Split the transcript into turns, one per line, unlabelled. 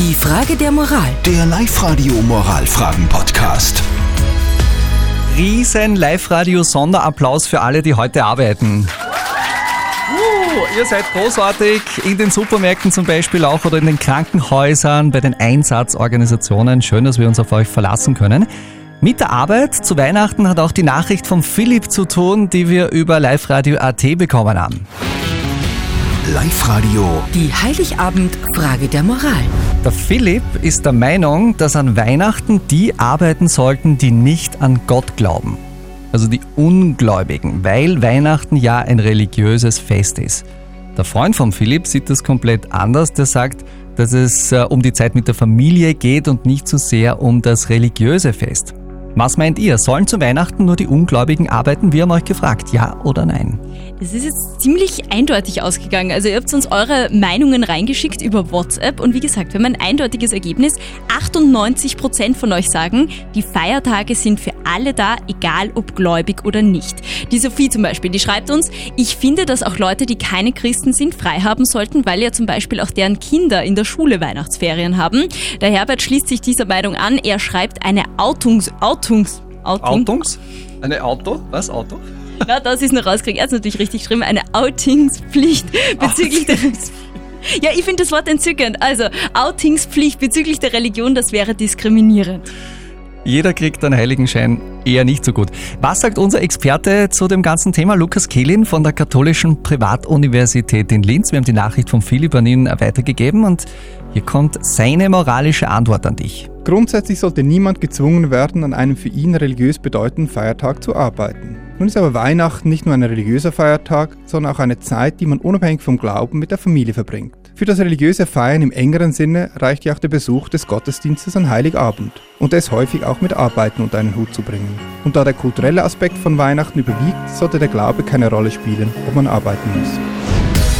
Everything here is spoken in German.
Die Frage der Moral.
Der Live-Radio Moralfragen-Podcast.
Riesen Live-Radio-Sonderapplaus für alle, die heute arbeiten. Uh, ihr seid großartig in den Supermärkten zum Beispiel auch oder in den Krankenhäusern, bei den Einsatzorganisationen. Schön, dass wir uns auf euch verlassen können. Mit der Arbeit zu Weihnachten hat auch die Nachricht von Philipp zu tun, die wir über Live-Radio AT bekommen haben.
Live-Radio.
Die Heiligabend-Frage der Moral.
Der Philipp ist der Meinung, dass an Weihnachten die arbeiten sollten, die nicht an Gott glauben. Also die Ungläubigen, weil Weihnachten ja ein religiöses Fest ist. Der Freund von Philipp sieht das komplett anders. Der sagt, dass es äh, um die Zeit mit der Familie geht und nicht so sehr um das religiöse Fest. Was meint ihr? Sollen zu Weihnachten nur die Ungläubigen arbeiten? Wir haben euch gefragt, ja oder nein?
Es ist jetzt ziemlich eindeutig ausgegangen. Also ihr habt uns eure Meinungen reingeschickt über WhatsApp und wie gesagt, wir haben ein eindeutiges Ergebnis. 98 Prozent von euch sagen, die Feiertage sind für alle da, egal ob gläubig oder nicht. Die Sophie zum Beispiel, die schreibt uns, ich finde, dass auch Leute, die keine Christen sind, frei haben sollten, weil ja zum Beispiel auch deren Kinder in der Schule Weihnachtsferien haben. Der Herbert schließt sich dieser Meinung an. Er schreibt eine Outungs... Outungs... Outing.
Autungs? Eine Auto? Was? Auto?
Na, das ist noch rausgekriegt. Er ist natürlich richtig geschrieben. Eine Outingspflicht bezüglich der. Ja, ich finde das Wort entzückend. Also, Outingspflicht bezüglich der Religion, das wäre diskriminierend.
Jeder kriegt einen Heiligenschein eher nicht so gut. Was sagt unser Experte zu dem ganzen Thema? Lukas Kehlin von der Katholischen Privatuniversität in Linz. Wir haben die Nachricht von Philipp an ihn weitergegeben und hier kommt seine moralische Antwort an dich.
Grundsätzlich sollte niemand gezwungen werden, an einem für ihn religiös bedeutenden Feiertag zu arbeiten. Nun ist aber Weihnachten nicht nur ein religiöser Feiertag, sondern auch eine Zeit, die man unabhängig vom Glauben mit der Familie verbringt. Für das religiöse Feiern im engeren Sinne reicht ja auch der Besuch des Gottesdienstes an Heiligabend und es häufig auch mit Arbeiten unter einen Hut zu bringen. Und da der kulturelle Aspekt von Weihnachten überwiegt, sollte der Glaube keine Rolle spielen, ob man arbeiten muss.